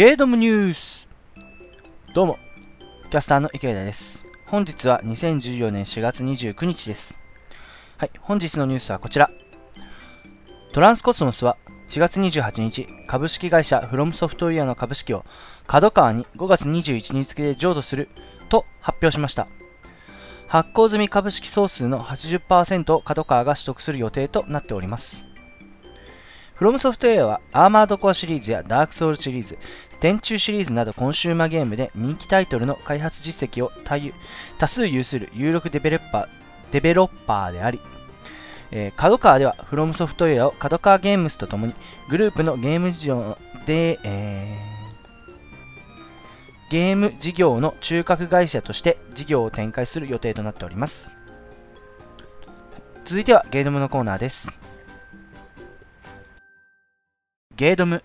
ゲードムニュースどうも、キャスターの池田です。本日は2014年4月29日です。はい、本日のニュースはこちら。トランスコスモスは4月28日、株式会社フロムソフトウェアの株式を角川に5月21日付で譲渡すると発表しました。発行済み株式総数の80%を角川が取得する予定となっております。フロムソフトウェアはアーマードコアシリーズやダークソウルシリーズ、電柱シリーズなどコンシューマーゲームで人気タイトルの開発実績を多数有する有力デベロッパーデベロッパーであり、えー、角川ではフロムソフトウェアを角川ゲームスとともにグループのゲーム事業で、えーゲーム事業の中核会社として事業を展開する予定となっております。続いてはゲームのコーナーです。ゲードム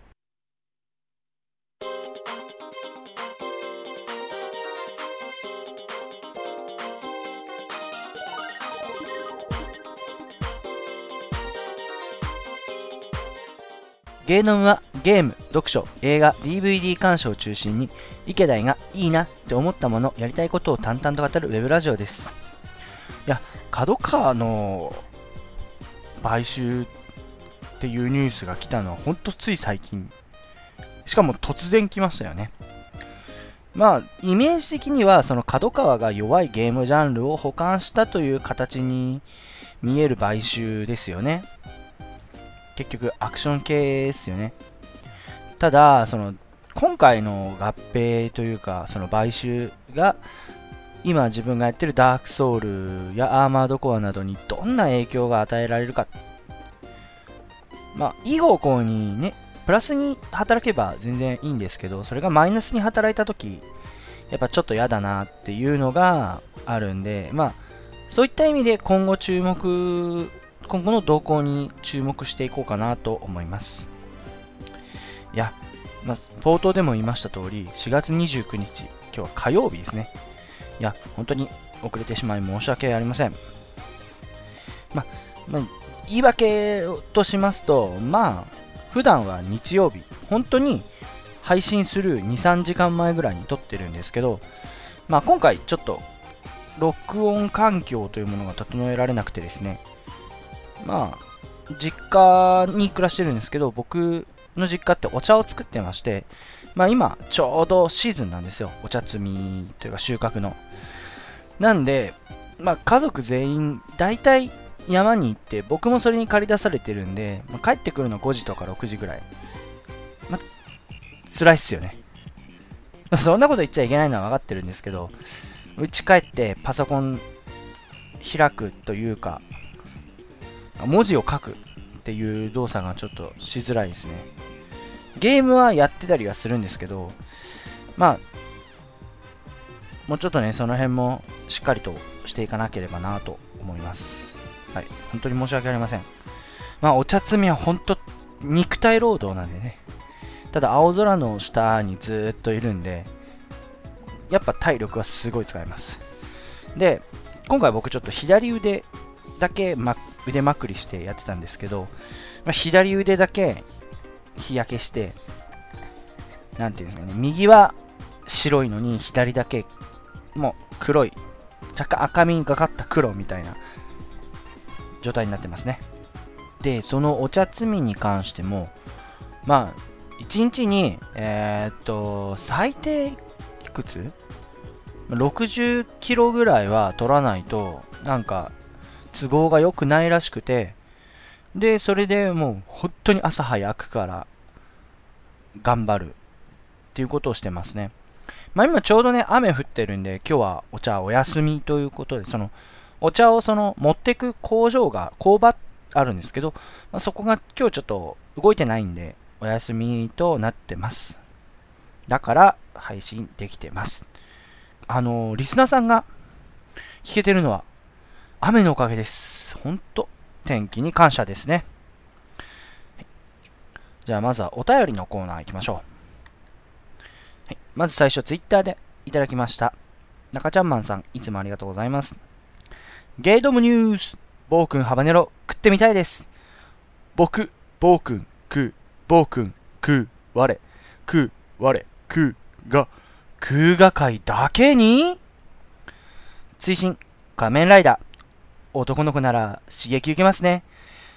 ゲーノムはゲーム、読書、映画、DVD 鑑賞を中心に池田がいいなって思ったもの、やりたいことを淡々と語るウェブラジオです。いや、角川の買収っっていうニュースが来たのはほんとつい最近。しかも突然来ましたよね。まあ、イメージ的には、その角川が弱いゲームジャンルを保管したという形に見える買収ですよね。結局アクション系ですよね。ただ、その、今回の合併というか、その買収が、今自分がやってるダークソウルやアーマードコアなどにどんな影響が与えられるか。まあ、いい方向にね、プラスに働けば全然いいんですけど、それがマイナスに働いた時、やっぱちょっと嫌だなっていうのがあるんで、まあ、そういった意味で今後注目今後の動向に注目していこうかなと思います。いや、まあ、冒頭でも言いました通り、4月29日、今日は火曜日ですね。いや、本当に遅れてしまい申し訳ありません。まあ、まあ、言い訳としますと、まあ、普段は日曜日、本当に配信する2、3時間前ぐらいに撮ってるんですけど、まあ今回ちょっと録音環境というものが整えられなくてですね、まあ、実家に暮らしてるんですけど、僕の実家ってお茶を作ってまして、まあ今、ちょうどシーズンなんですよ。お茶摘みというか収穫の。なんで、まあ家族全員、大体山に行って、僕もそれに借り出されてるんで、まあ、帰ってくるの5時とか6時ぐらい。まあ、辛いっすよね。そんなこと言っちゃいけないのは分かってるんですけど、うち帰ってパソコン開くというか、文字を書くっていう動作がちょっとしづらいですね。ゲームはやってたりはするんですけど、まあ、もうちょっとね、その辺もしっかりとしていかなければなと思います。はい、本当に申し訳ありません。まあ、お茶摘みは本当、肉体労働なんでね。ただ、青空の下にずっといるんで、やっぱ体力はすごい使います。で、今回僕ちょっと左腕だけ、ま、腕まくりしてやってたんですけど、まあ、左腕だけ日焼けして、なんていうんですかね、右は白いのに左だけもう黒い、若干赤みがかった黒みたいな状態になってますね。で、そのお茶摘みに関しても、まあ、1日に、えー、っと、最低いくつ ?60 キロぐらいは取らないと、なんか、都合が良くないらしくて、で、それでもう本当に朝早くから頑張るっていうことをしてますね。まあ今ちょうどね、雨降ってるんで、今日はお茶お休みということで、その、お茶をその持ってく工場が、工場あるんですけど、まあ、そこが今日ちょっと動いてないんで、お休みとなってます。だから配信できてます。あのリスナーさんが聞けてるのは雨のおかげです。ほんと、天気に感謝ですね。じゃあ、まずはお便りのコーナー行きましょう。はい、まず最初、ツイッターでいただきました。中ちゃんマンさん、いつもありがとうございます。ゲイドムニュース、暴君ハバネロ、食ってみたいです。僕、暴君、食う、暴君、食う、我、食う、我、空が、空が界だけに？追伸、仮面ライダー。男の子なら刺激受けますね。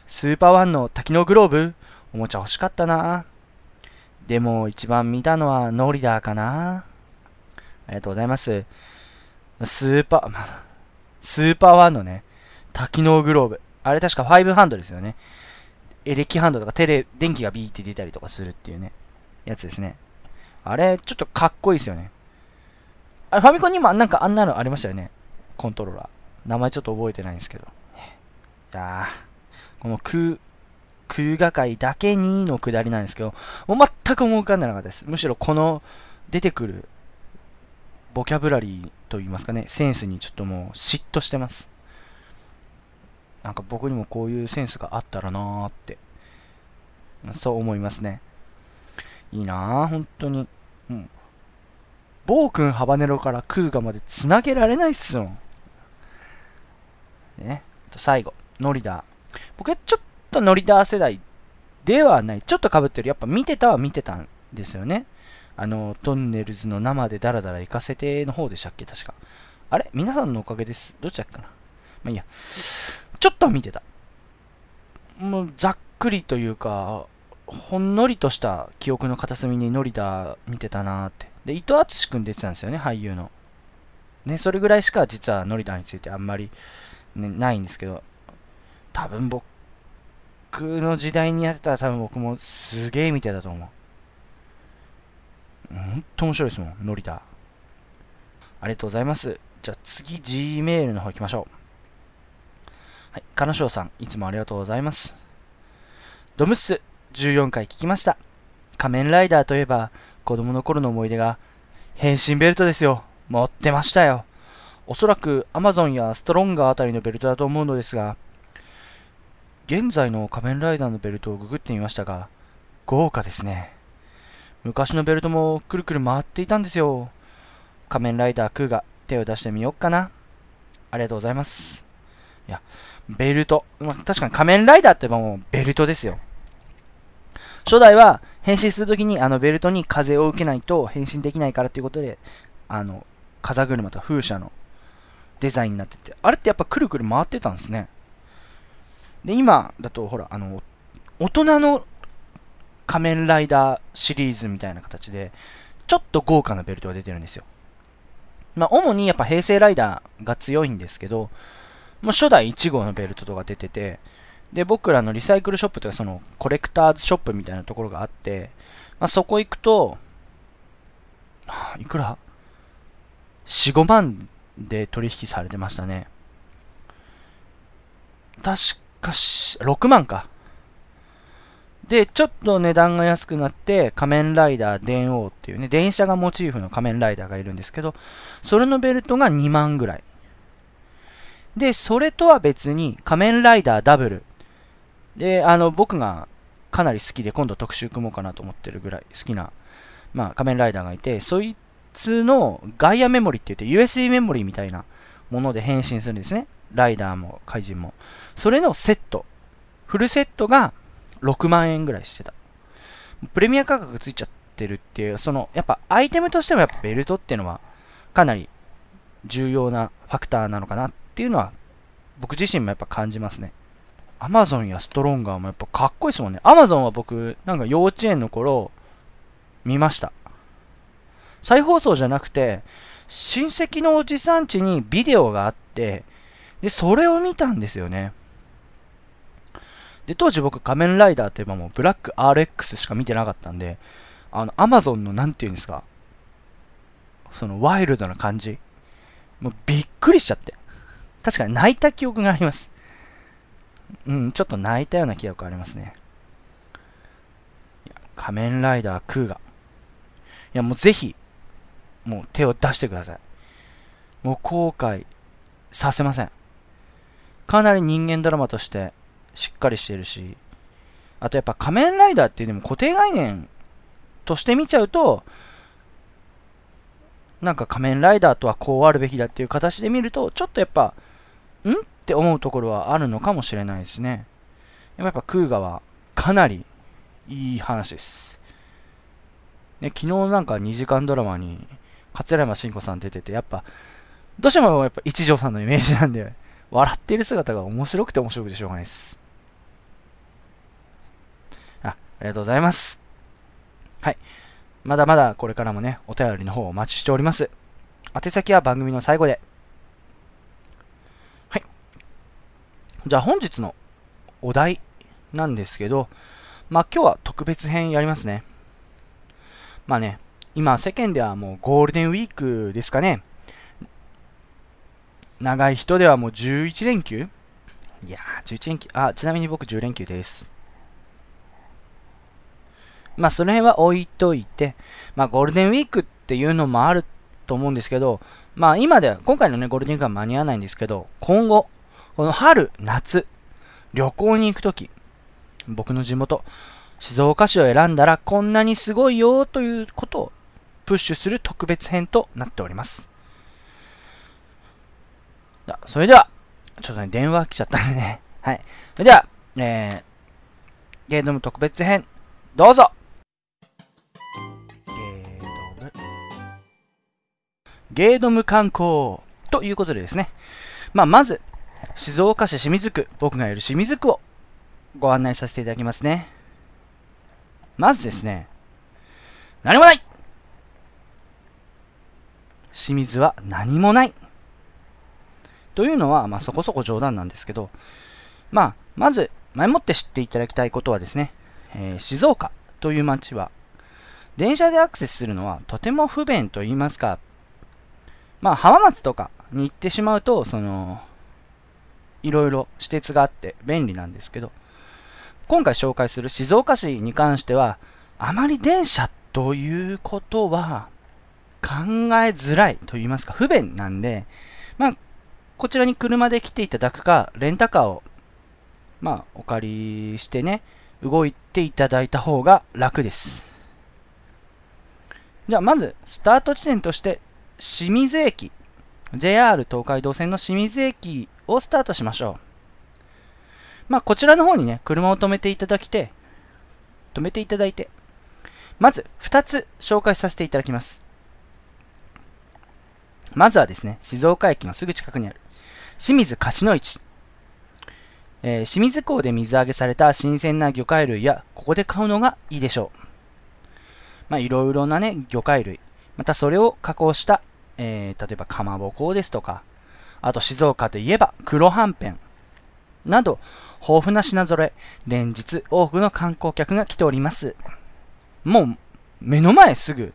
スーパーワンの多機能グローブ、おもちゃ欲しかったな。でも一番見たのはノリダーかな。ありがとうございます。スーパー、スーパーワンのね、多機能グローブ。あれ確か5ハンドですよね。エレキハンドとか手で電気がビーって出たりとかするっていうね、やつですね。あれ、ちょっとかっこいいですよね。あれ、ファミコンにもなんかあんなのありましたよね。コントローラー。名前ちょっと覚えてないんですけど。いや、この空、空画界だけにのくだりなんですけど、もう全く思い浮かんでなかったです。むしろこの出てくるボキャブラリーといいますかね、センスにちょっともう嫉妬してます。なんか僕にもこういうセンスがあったらなーって、そう思いますね。いいなー、本当に。うん。暴君ハバネロからクーガまで繋げられないっすよ。ね。最後、ノリダー。僕はちょっとノリダー世代ではない。ちょっと被ってる。やっぱ見てたは見てたんですよね。あの、トンネルズの生でダラダラ行かせての方でしたっけ？確か。あれ？皆さんのおかげです。どっちだっけかな？まあいいや。ちょっとは見てた。もうざっくりというか、ほんのりとした記憶の片隅にノリダ見てたなーって。で、伊藤淳君出てたんですよね、俳優の。ね、それぐらいしか実はノリダについてあんまり、ね、ないんですけど、多分僕の時代にやってたら多分僕もすげえ見てたと思う。ほんと面白いですもん、ノリダ。ありがとうございます。じゃあ次、G メールの方行きましょう。はい、金賞さん、いつもありがとうございます。ドムッス、14回聞きました。仮面ライダーといえば、子供の頃の思い出が、変身ベルトですよ。持ってましたよ。おそらく Amazon やストロンガーあたりのベルトだと思うのですが、現在の仮面ライダーのベルトをググってみましたが、豪華ですね。昔のベルトもくるくる回っていたんですよ。仮面ライダークーが手を出してみようかな。ありがとうございます。いや、ベルト。まあ、確かに仮面ライダーってもうベルトですよ。初代は変身するときにあのベルトに風を受けないと変身できないからということで、あの、風車と風車のデザインになってて、あれってやっぱくるくる回ってたんですね。で、今だとほら、あの、大人の仮面ライダーシリーズみたいな形で、ちょっと豪華なベルトが出てるんですよ。まあ、主にやっぱ平成ライダーが強いんですけど、もう初代1号のベルトとか出てて、で、僕らのリサイクルショップとか、その、コレクターズショップみたいなところがあって、まあ、そこ行くと、いくら ?4、5万で取引されてましたね。確かし、6万か。で、ちょっと値段が安くなって、仮面ライダー電王っていうね、電車がモチーフの仮面ライダーがいるんですけど、それのベルトが2万ぐらい。で、それとは別に仮面ライダーダブル。で、あの、僕がかなり好きで今度特集組もうかなと思ってるぐらい好きな、まあ、仮面ライダーがいて、そいつのガイアメモリって言って USB メモリみたいなもので変身するんですね。ライダーも怪人も。それのセット。フルセットが6万円ぐらいしてた。プレミア価格ついちゃってるっていう、その、やっぱアイテムとしてはやっぱベルトっていうのはかなり重要なファクターなのかなっていうのは僕自身もやっぱ感じますね。アマゾンやストロンガーもやっぱかっこいいですもんね。アマゾンは僕、なんか幼稚園の頃、見ました。再放送じゃなくて、親戚のおじさん家にビデオがあって、で、それを見たんですよね。で、当時僕仮面ライダーといえばもうブラック RX しか見てなかったんで、あの、アマゾンのなんて言うんですか、そのワイルドな感じ。もうびっくりしちゃって。確かに泣いた記憶があります。うん、ちょっと泣いたような記憶ありますね。仮面ライダークーガ。いや、もうぜひ、もう手を出してください。もう後悔させません。かなり人間ドラマとしてしっかりしてるし、あとやっぱ仮面ライダーっていうでも固定概念として見ちゃうと、なんか仮面ライダーとはこうあるべきだっていう形で見ると、ちょっとやっぱ、んって思うところはあるのかもしれないですね。でもやっぱクーガはかなりいい話です。ね、昨日なんか2時間ドラマに桂山慎吾さん出てて、やっぱ、どうしてもやっぱ一条さんのイメージなんで、笑ってる姿が面白くて面白くてしょうがないです。あ、りがとうございます。はい。まだまだこれからもね、お便りの方をお待ちしております。宛先は番組の最後で。はい。じゃあ本日のお題なんですけど、まあ今日は特別編やりますね。まあね、今世間ではもうゴールデンウィークですかね。長い人ではもう11連休いやー、11連休。あ、ちなみに僕10連休です。まあ、その辺は置いといて、まあ、ゴールデンウィークっていうのもあると思うんですけど、まあ、今では、今回のね、ゴールデンウィークは間に合わないんですけど、今後、この春、夏、旅行に行くとき、僕の地元、静岡市を選んだらこんなにすごいよということをプッシュする特別編となっております。それでは、ちょっとね、電話来ちゃったんでね。はい。それでは、えー、ゲードム特別編、どうぞゲードム観光ということでですね。まあ、まず、静岡市清水区、僕がいる清水区をご案内させていただきますね。まずですね、何もない清水は何もないというのは、まあ、そこそこ冗談なんですけど、まあ、まず、前もって知っていただきたいことはですね、えー、静岡という街は、電車でアクセスするのはとても不便と言いますか、まあ、浜松とかに行ってしまうと、その、いろいろ私鉄があって便利なんですけど、今回紹介する静岡市に関しては、あまり電車ということは考えづらいと言いますか、不便なんで、まあ、こちらに車で来ていただくか、レンタカーを、まあ、お借りしてね、動いていただいた方が楽です。じゃあ、まず、スタート地点として、清水駅、JR 東海道線の清水駅をスタートしましょう。まあ、こちらの方にね、車を止めていただきて、止めていただいて、まず、2つ紹介させていただきます。まずはですね、静岡駅のすぐ近くにある、清水貸の市。えー、清水港で水揚げされた新鮮な魚介類や、ここで買うのがいいでしょう。まあ、いろいろなね、魚介類。またそれを加工した、えー、例えばかまぼこですとか、あと静岡といえば黒はんぺん。など、豊富な品揃え、連日多くの観光客が来ております。もう、目の前すぐ、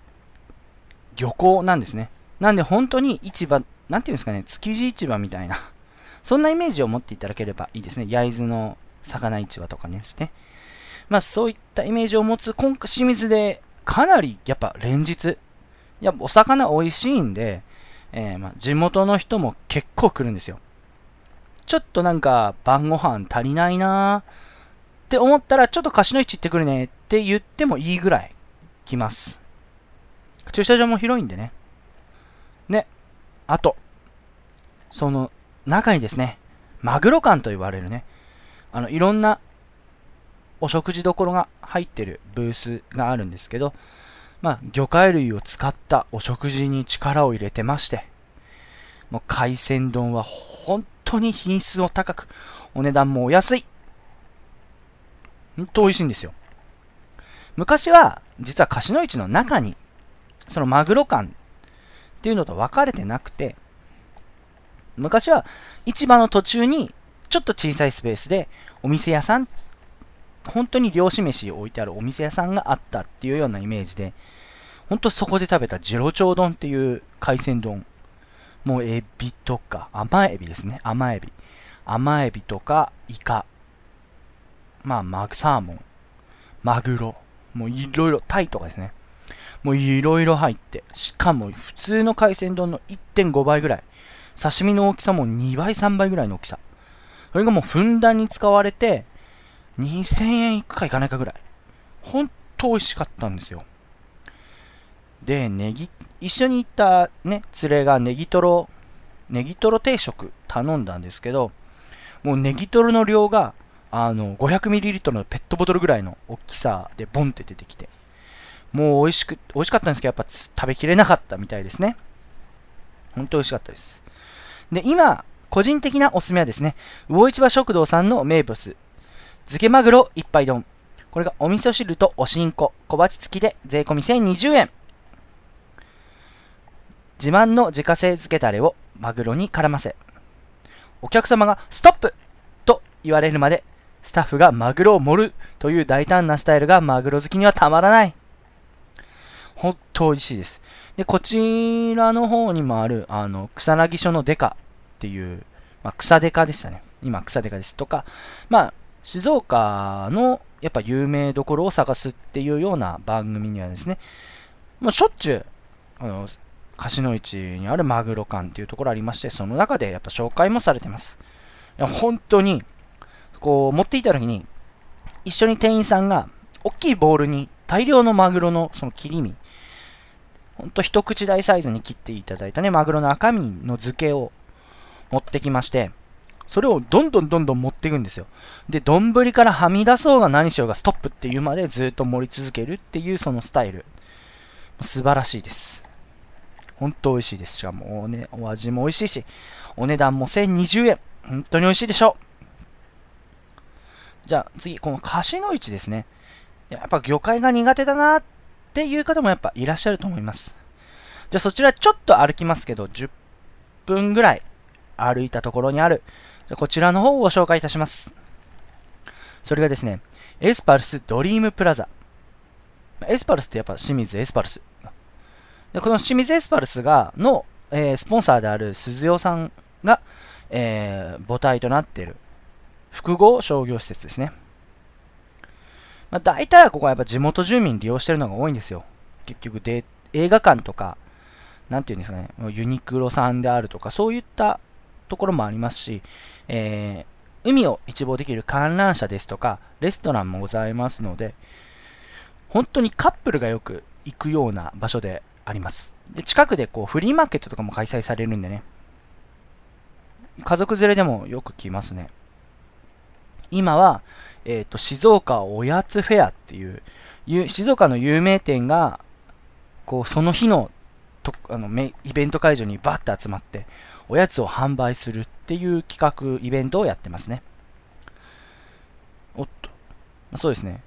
漁港なんですね。なんで本当に市場、なんていうんですかね、築地市場みたいなそんなイメージを持っていただければいいですね。焼津の魚市場とかねですね。まあそういったイメージを持つ今回清水でかなりやっぱ連日、やっぱお魚美味しいんで、えー、まあ地元の人も結構来るんですよ。ちょっとなんか晩ご飯足りないなーって思ったらちょっと貸しの市行ってくるねって言ってもいいぐらい来ます。駐車場も広いんでね。ね、あと、その中にですね、マグロ館と言われるね、あの、いろんなお食事どころが入ってるブースがあるんですけど、まあ、魚介類を使ったお食事に力を入れてまして、もう海鮮丼は本当に品質も高く、お値段もお安い。本当美味しいんですよ。昔は、実は貸の市の中に、そのマグロ館っていうのと分かれてなくて、昔は市場の途中にちょっと小さいスペースでお店屋さん、本当に漁師飯置いてあるお店屋さんがあったっていうようなイメージで、本当そこで食べたジロチョウ丼っていう海鮮丼。もうエビとか、甘エビですね。甘エビ。甘エビとかイカ。まあ、マグサーモン。マグロ。もういろいろ、タイとかですね。もういろいろ入って。しかも普通の海鮮丼の1.5倍ぐらい。刺身の大きさも2倍、3倍ぐらいの大きさ。それがもうふんだんに使われて、2000円いくかいかないかぐらい。ほんと美味しかったんですよ。で、ネギ、一緒に行ったね、連れがネギトロ、ネギトロ定食頼んだんですけど、もうネギトロの量が、あの、500ml のペットボトルぐらいの大きさでボンって出てきて、もう美味しく、美味しかったんですけど、やっぱ食べきれなかったみたいですね。本当美味しかったです。で、今、個人的なおすすめはですね、魚市場食堂さんの名物、漬けマグロ一杯丼。これがお味噌汁とおしんこ、小鉢付きで税込み1020円。自慢の自家製漬けタレをマグロに絡ませ、お客様がストップと言われるまで、スタッフがマグロを盛るという大胆なスタイルがマグロ好きにはたまらない。ほんと美味しいです。で、こちらの方にもある、あの、草薙署のデカっていう、まあ、草デカでしたね。今、草デカです。とか、まあ、静岡のやっぱ有名どころを探すっていうような番組にはですね、もうしょっちゅう、あの、貸の市にあるマグロ館っていうところありまして、その中でやっぱ紹介もされてます。いや、本当に、こう、持っていた時に、一緒に店員さんが、大きいボールに大量のマグロのその切り身、ほんと一口大サイズに切っていただいたね、マグロの赤身の漬けを持ってきまして、それをどんどんどんどん持っていくんですよ。で、丼からはみ出そうが何しようがストップっていうまでずっと盛り続けるっていうそのスタイル。素晴らしいです。本当美味しいです。しかもお,、ね、お味も美味しいし、お値段も1020円。本当に美味しいでしょう。じゃあ次、この河岸の市ですね。やっぱ魚介が苦手だなっていう方もやっぱいらっしゃると思います。じゃあそちらちょっと歩きますけど、10分ぐらい歩いたところにある、こちらの方をご紹介いたします。それがですね、エスパルスドリームプラザ。エスパルスってやっぱ清水エスパルス。でこの清水エスパルスが、の、えー、スポンサーである鈴与さんが、えー、母体となっている複合商業施設ですね。まあ、大体はここはやっぱ地元住民利用してるのが多いんですよ。結局で、映画館とか、なんていうんですかね、ユニクロさんであるとか、そういったところもありますし、えー、海を一望できる観覧車ですとか、レストランもございますので、本当にカップルがよく行くような場所であります。で、近くでこうフリーマーケットとかも開催されるんでね、家族連れでもよく来ますね。今は、えっ、ー、と、静岡おやつフェアっていう、静岡の有名店が、こう、その日のとあのイベント会場にバッと集まって、おやつを販売するっていう企画、イベントをやってますね。おっと。そうですね。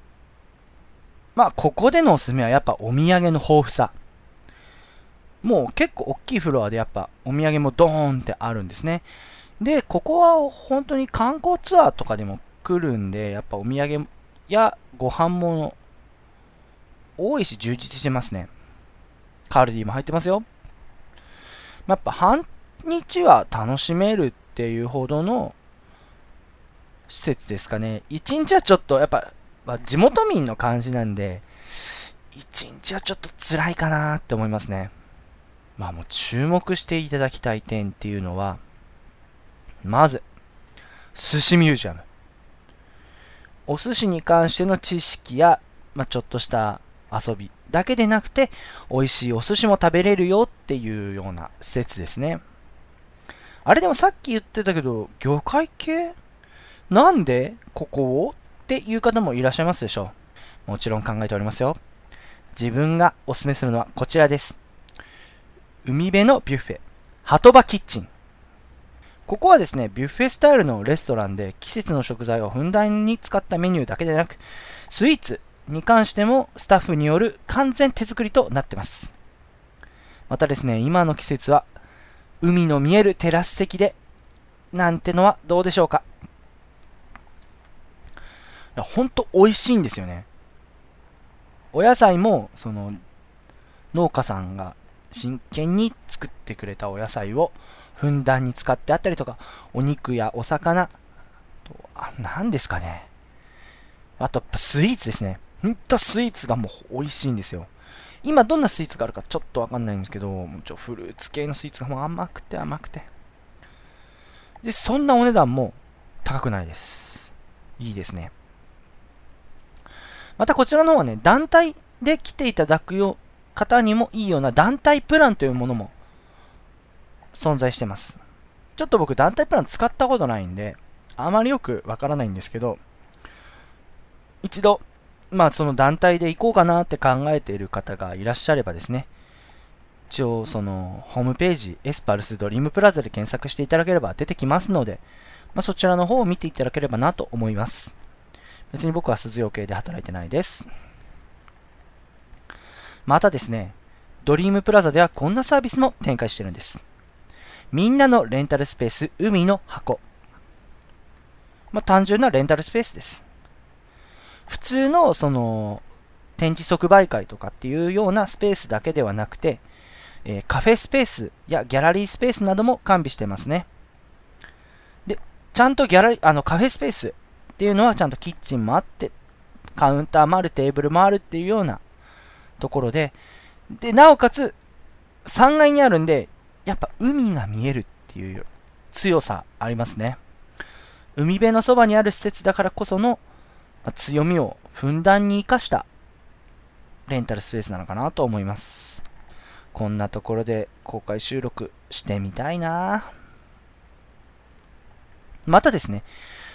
まあ、ここでのおすすめはやっぱお土産の豊富さ。もう結構大きいフロアでやっぱお土産もドーンってあるんですね。で、ここは本当に観光ツアーとかでも来るんで、やっぱお土産やご飯も多いし充実してますね。カルディも入ってますよ。やっぱ半日は楽しめるっていうほどの施設ですかね。一日はちょっと、やっぱ、まあ、地元民の感じなんで、一日はちょっと辛いかなって思いますね。まあもう注目していただきたい点っていうのは、まず、寿司ミュージアム。お寿司に関しての知識や、まあ、ちょっとした遊びだけでなくて、美味しいお寿司も食べれるよっていうような施設ですね。あれでもさっき言ってたけど、魚介系？なんでここをっていう方もいらっしゃいますでしょう。もちろん考えておりますよ。自分がおすすめするのはこちらです。海辺のビュッフェ、ハトバキッチン。ここはですね、ビュッフェスタイルのレストランで季節の食材をふんだんに使ったメニューだけでなく、スイーツ、に関してもスタッフによる完全手作りとなってます。またですね、今の季節は海の見えるテラス席でなんてのはどうでしょうかいや、ほんと美味しいんですよね。お野菜も、その、農家さんが真剣に作ってくれたお野菜をふんだんに使ってあったりとか、お肉やお魚、とあ何ですかね。あと、スイーツですね。ほんとスイーツがもう美味しいんですよ。今どんなスイーツがあるかちょっとわかんないんですけど、もうちょフルーツ系のスイーツがもう甘くて甘くて。で、そんなお値段も高くないです。いいですね。またこちらの方はね、団体で来ていただくよ方にもいいような団体プランというものも存在してます。ちょっと僕団体プラン使ったことないんで、あまりよくわからないんですけど、一度まあその団体で行こうかなって考えている方がいらっしゃればですね、一応そのホームページ、エスパルスドリームプラザで検索していただければ出てきますので、まあ、そちらの方を見ていただければなと思います。別に僕は鈴養系で働いてないです。またですね、ドリームプラザではこんなサービスも展開してるんです。みんなのレンタルスペース、海の箱。まあ、単純なレンタルスペースです。普通のその展示即売会とかっていうようなスペースだけではなくて、えー、カフェスペースやギャラリースペースなども完備してますね。で、ちゃんとギャラリー、あのカフェスペースっていうのはちゃんとキッチンもあって、カウンターもある、テーブルもあるっていうようなところで、で、なおかつ3階にあるんで、やっぱ海が見えるっていう強さありますね。海辺のそばにある施設だからこそのま強みをふんだんに活かしたレンタルスペースなのかなと思います。こんなところで公開収録してみたいなまたですね、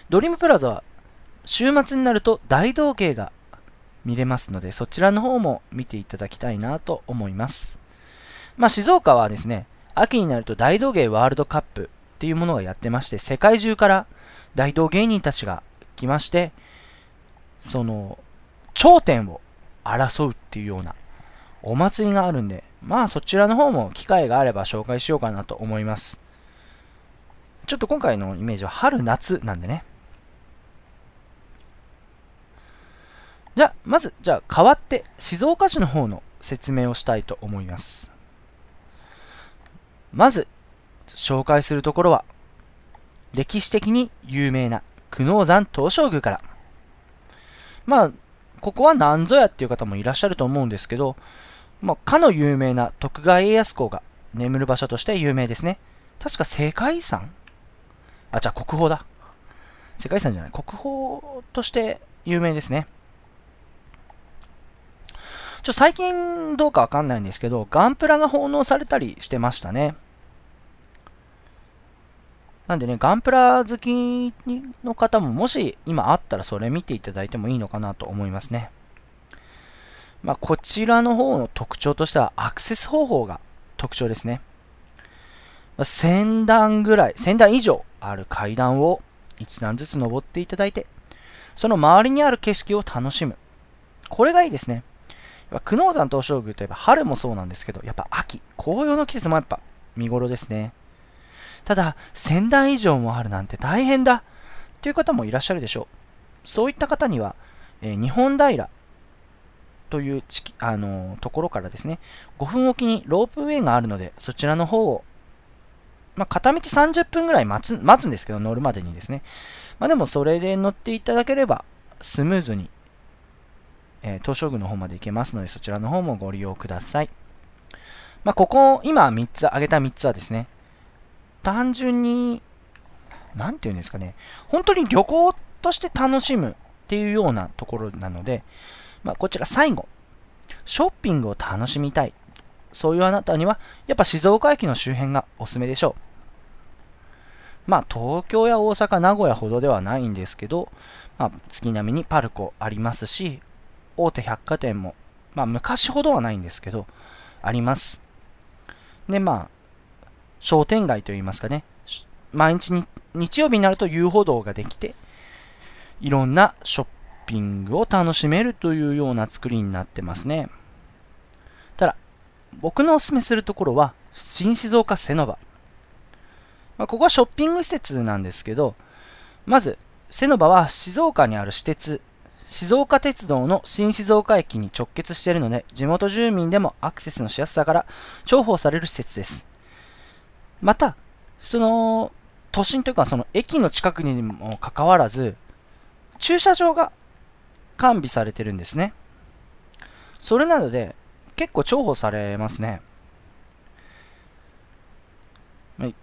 ドリームプラザは週末になると大道芸が見れますので、そちらの方も見ていただきたいなと思います。まあ、静岡はですね、秋になると大道芸ワールドカップっていうものがやってまして、世界中から大道芸人たちが来まして、その、頂点を争うっていうようなお祭りがあるんで、まあそちらの方も機会があれば紹介しようかなと思います。ちょっと今回のイメージは春夏なんでね。じゃあ、まず、じゃあ変わって静岡市の方の説明をしたいと思います。まず、紹介するところは、歴史的に有名な久能山東照宮から。まあ、ここは何ぞやっていう方もいらっしゃると思うんですけど、まあ、かの有名な徳川家康公が眠る場所として有名ですね。確か世界遺産？あ、じゃあ国宝だ。世界遺産じゃない。国宝として有名ですね。ちょ、最近どうかわかんないんですけど、ガンプラが奉納されたりしてましたね。なんでね、ガンプラ好きの方ももし今あったらそれ見ていただいてもいいのかなと思いますね。まあ、こちらの方の特徴としてはアクセス方法が特徴ですね。まあ、1000段ぐらい、1000段以上ある階段を1段ずつ登っていただいて、その周りにある景色を楽しむ。これがいいですね。久能山東照宮といえば春もそうなんですけど、やっぱ秋、紅葉の季節もやっぱ見頃ですね。ただ、1000段以上もあるなんて大変だという方もいらっしゃるでしょう。そういった方には、えー、日本平というあの、ところからですね、5分おきにロープウェイがあるので、そちらの方を、まあ、片道30分ぐらい待つ待つんですけど、乗るまでにですね。まあ、でもそれで乗っていただければ、スムーズに、え、東照宮の方まで行けますので、そちらの方もご利用ください。まあ、ここ、今3つ、挙げた3つはですね、単純に、なんていうんですかね、本当に旅行として楽しむっていうようなところなので、まあ、こちら最後、ショッピングを楽しみたい。そういうあなたには、やっぱ静岡駅の周辺がおすすめでしょう。まあ、東京や大阪、名古屋ほどではないんですけど、まあ、月並みにパルコありますし、大手百貨店も、まあ、昔ほどはないんですけど、あります。で、まあ、商店街といいますかね、毎日に、日曜日になると遊歩道ができて、いろんなショッピングを楽しめるというような作りになってますね。ただ、僕のおすすめするところは、新静岡セノバ。まあ、ここはショッピング施設なんですけど、まず、セノバは静岡にある私鉄、静岡鉄道の新静岡駅に直結しているので、地元住民でもアクセスのしやすさから重宝される施設です。また、その、都心というか、その駅の近くにもかかわらず、駐車場が完備されてるんですね。それなので、結構重宝されますね。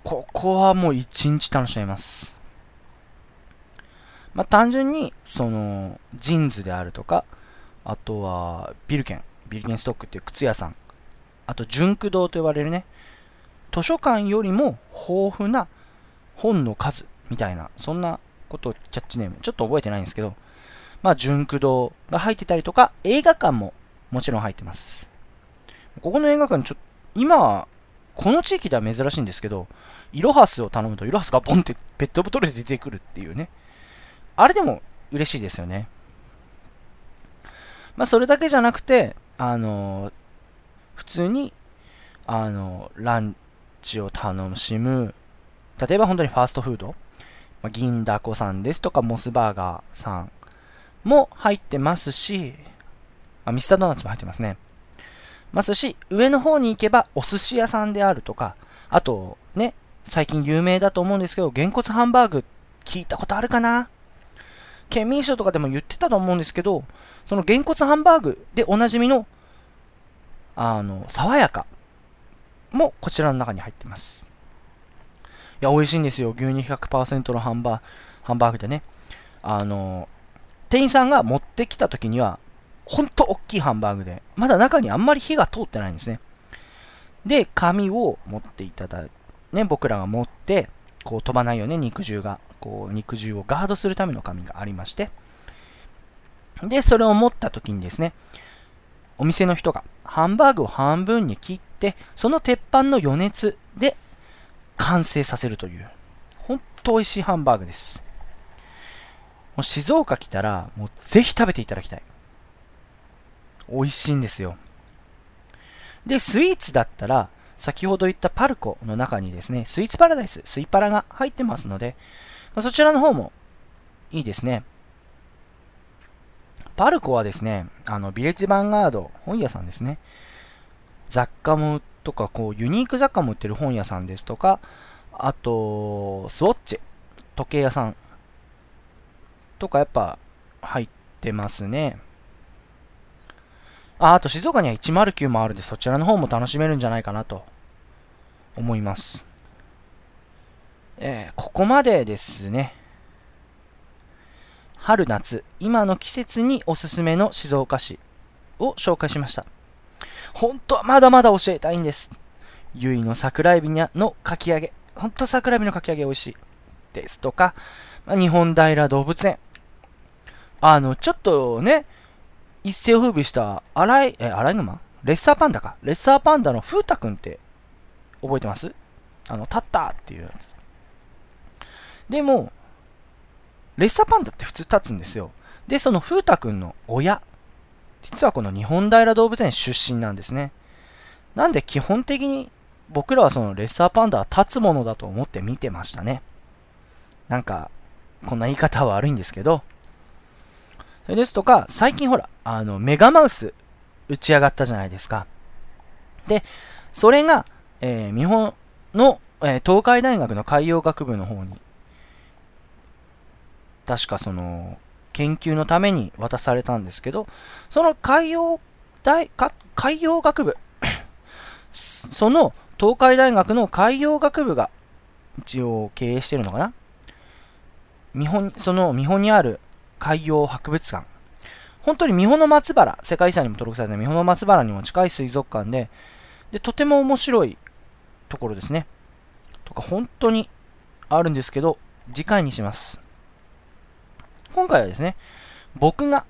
ここはもう一日楽しめます。まあ、単純に、その、ジーンズであるとか、あとは、ビルケン、ビルケンストックっていう靴屋さん、あと、純駆堂と呼ばれるね、図書館よりも豊富な本の数みたいな、そんなことをキャッチネーム、ちょっと覚えてないんですけど、まあ、純駆動が入ってたりとか、映画館ももちろん入ってます。ここの映画館、ちょっと、今、この地域では珍しいんですけど、イロハスを頼むとイロハスがボンってペットボトルで出てくるっていうね。あれでも嬉しいですよね。まあ、それだけじゃなくて、あのー、普通に、あのー、ランチを楽しむ、例えば本当にファーストフード、ま、銀だこさんですとか、モスバーガーさんも入ってますし、あ、ミスタードーナツも入ってますね。ますし、上の方に行けばお寿司屋さんであるとか、あと、ね、最近有名だと思うんですけど、げんこつハンバーグ聞いたことあるかな？県民賞とかでも言ってたと思うんですけど、そのげんこつハンバーグでおなじみの、あの、爽やかもこちらの中に入ってます。いや、美味しいんですよ。牛乳100%のハンバーハンバーグでね。あの、店員さんが持ってきた時には、ほんと大きいハンバーグで、まだ中にあんまり火が通ってないんですね。で、紙を持っていただい、ね、僕らが持って、こう飛ばないよね、肉汁が。こう、肉汁をガードするための紙がありまして。で、それを持った時にですね、お店の人がハンバーグを半分に切って、その鉄板の余熱で完成させるという、ほんと美味しいハンバーグです。もう静岡来たら、もうぜひ食べていただきたい。美味しいんですよ。で、スイーツだったら、先ほど言ったパルコの中にですね、スイーツパラダイス、スイパラが入ってますので、まあ、そちらの方もいいですね。パルコはですね、あの、ビレッジヴァンガード、本屋さんですね。雑貨もとか、こう、ユニーク雑貨も売ってる本屋さんですとか、あと、スウォッチ、時計屋さんとかやっぱ入ってますね。あ、あと静岡には109もあるんで、そちらの方も楽しめるんじゃないかなと思います。えー、ここまでですね。春夏、今の季節におすすめの静岡市を紹介しました。本当はまだまだ教えたいんです。ゆいの桜エビのかき揚げ。本当桜エビのかき揚げ美味しい。ですとか、まあ日本平動物園。あの、ちょっとね、一世を風靡した荒い、え、荒い沼レッサーパンダか。レッサーパンダの風太くんって覚えてます？あの、立ったっていうやつ。でも、レッサーパンダって普通立つんですよ。で、その風太くんの親。実はこの日本平動物園出身なんですね。なんで基本的に僕らはそのレッサーパンダは立つものだと思って見てましたね。なんか、こんな言い方は悪いんですけど、それですとか、最近ほら、あの、メガマウス打ち上がったじゃないですか。で、それが、えー、日本の、えー、東海大学の海洋学部の方に、確かその、研究のために渡されたんですけど、その海洋大、海洋学部 その東海大学の海洋学部が一応経営してるのかな？日本、その見本にある海洋博物館。本当に三保の松原、世界遺産にも登録された三保の松原にも近い水族館で、で、とても面白いところですね。とか、本当にあるんですけど、次回にします。今回はですね、僕が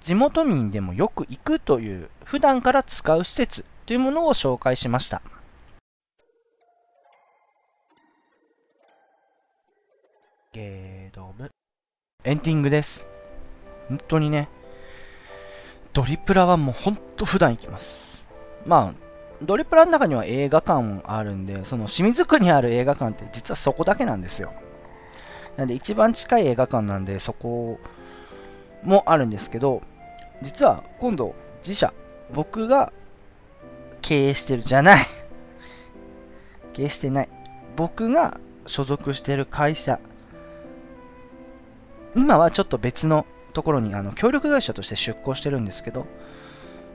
地元民でもよく行くという普段から使う施設というものを紹介しました。ゲードムエンディングです。本当にね、ドリプラはもうほんと普段行きます。まあ、ドリプラの中には映画館もあるんで、その清水区にある映画館って実はそこだけなんですよ。なんで一番近い映画館なんでそこもあるんですけど、実は今度自社、僕が経営してるじゃない 経営してない。僕が所属してる会社今はちょっと別のところにあの協力会社として出向してるんですけど、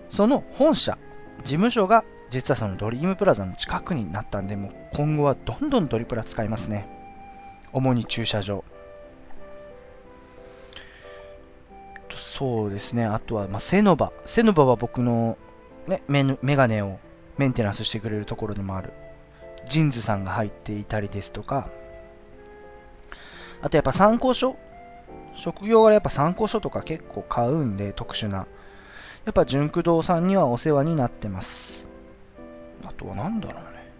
その本社、事務所が実はそのドリームプラザの近くになったんで、もう今後はどんどんドリプラ使いますね。主に駐車場。そうですね。あとは、まあ、セノバ。セノバは僕の、ね、メメガネをメンテナンスしてくれるところでもある。ジンズさんが入っていたりですとか、あとやっぱ参考書職業柄やっぱ参考書とか結構買うんで、特殊な。やっぱ純駆動さんにはお世話になってます。あとは何だろうね。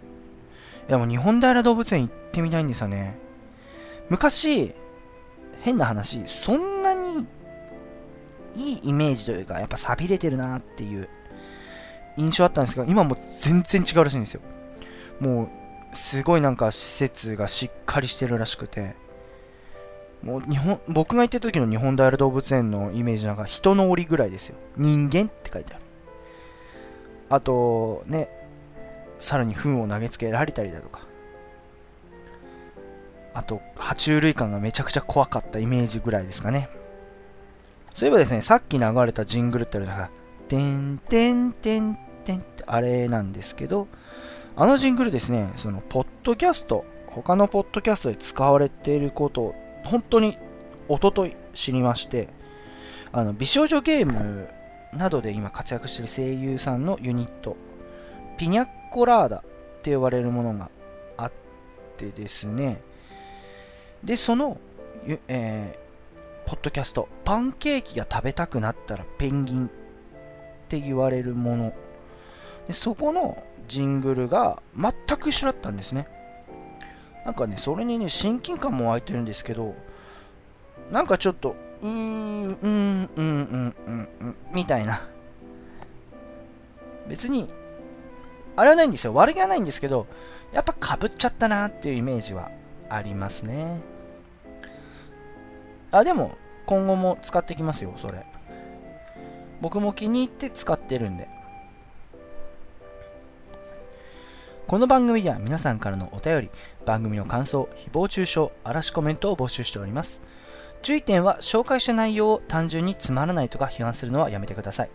いやもう日本平動物園行ってみたいんですよね。昔、変な話、そんなにいいイメージというか、やっぱ錆びれてるなっていう印象あったんですけど、今も全然違うらしいんですよ。もう、すごいなんか施設がしっかりしてるらしくて、もう日本、僕が行った時の日本大動物園のイメージなんか人の檻ぐらいですよ。人間って書いてある。あと、ね、さらに糞を投げつけられたりだとか。あと、爬虫類感がめちゃくちゃ怖かったイメージぐらいですかね。そういえばですね、さっき流れたジングルってあるじゃないですか。てんてんてんてんってあれなんですけど、あのジングルですね、その、ポッドキャスト、他のポッドキャストで使われていることを、本当に、おととい知りまして、あの、美少女ゲームなどで今活躍している声優さんのユニット、ピニャッコラーダって呼ばれるものがあってですね、で、その、えー、ポッドキャスト、パンケーキが食べたくなったらペンギンって言われるもの。でそこのジングルが全く一緒だったんですね。なんかねそれにね親近感も湧いてるんですけどなんかちょっとうーんうんうんうんうんうんみたいな。別にあれはないんですよ。悪気はないんですけどやっぱかぶっちゃったなっていうイメージはありますねあでも今後も使ってきますよそれ僕も気に入って使ってるんで。この番組では皆さんからのお便り、番組の感想、誹謗中傷、嵐コメントを募集しております。注意点は紹介した内容を単純につまらないとか批判するのはやめてください。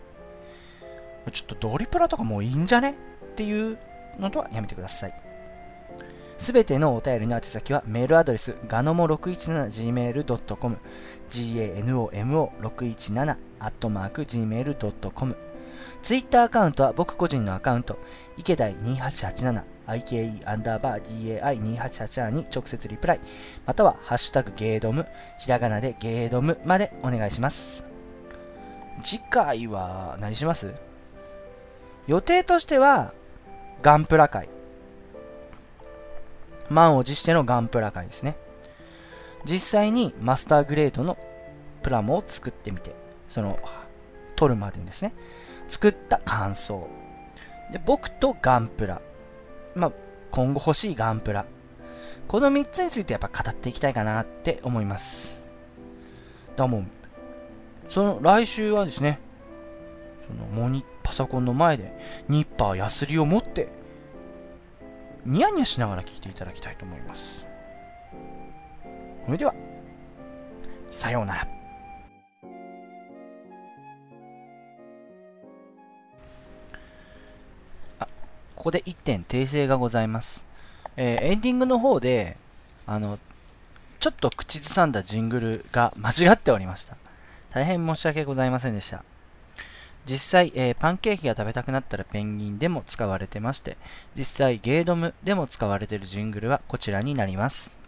ちょっとドリプラとかもういいんじゃね？っていうのとはやめてください。すべてのお便りの宛先はメールアドレスガノモ 617gmail.com ganomo617 gmail.com ツイッターアカウントは僕個人のアカウント池田2887 IKE アンダーバー DAI2887 に直接リプライまたはハッシュタグゲードムひらがなでゲードムまでお願いします。次回は何します？予定としてはガンプラ会。満を持してのガンプラ会ですね。実際にマスターグレードのプラモを作ってみて、その、取るまでにですね、作った感想。で、僕とガンプラ。まあ、今後欲しいガンプラ。この3つについてやっぱ語っていきたいかなって思います。だもん、その来週はですね、そのモニパソコンの前でニッパーヤスリを持ってニヤニヤしながら聞いていただきたいと思います。それでは、さようなら。あ、ここで1点訂正がございます。えー、エンディングの方で、あの、ちょっと口ずさんだジングルが間違っておりました。大変申し訳ございませんでした。実際、えー、パンケーキが食べたくなったらペンギンでも使われてまして、実際ゲードムでも使われているジングルはこちらになります。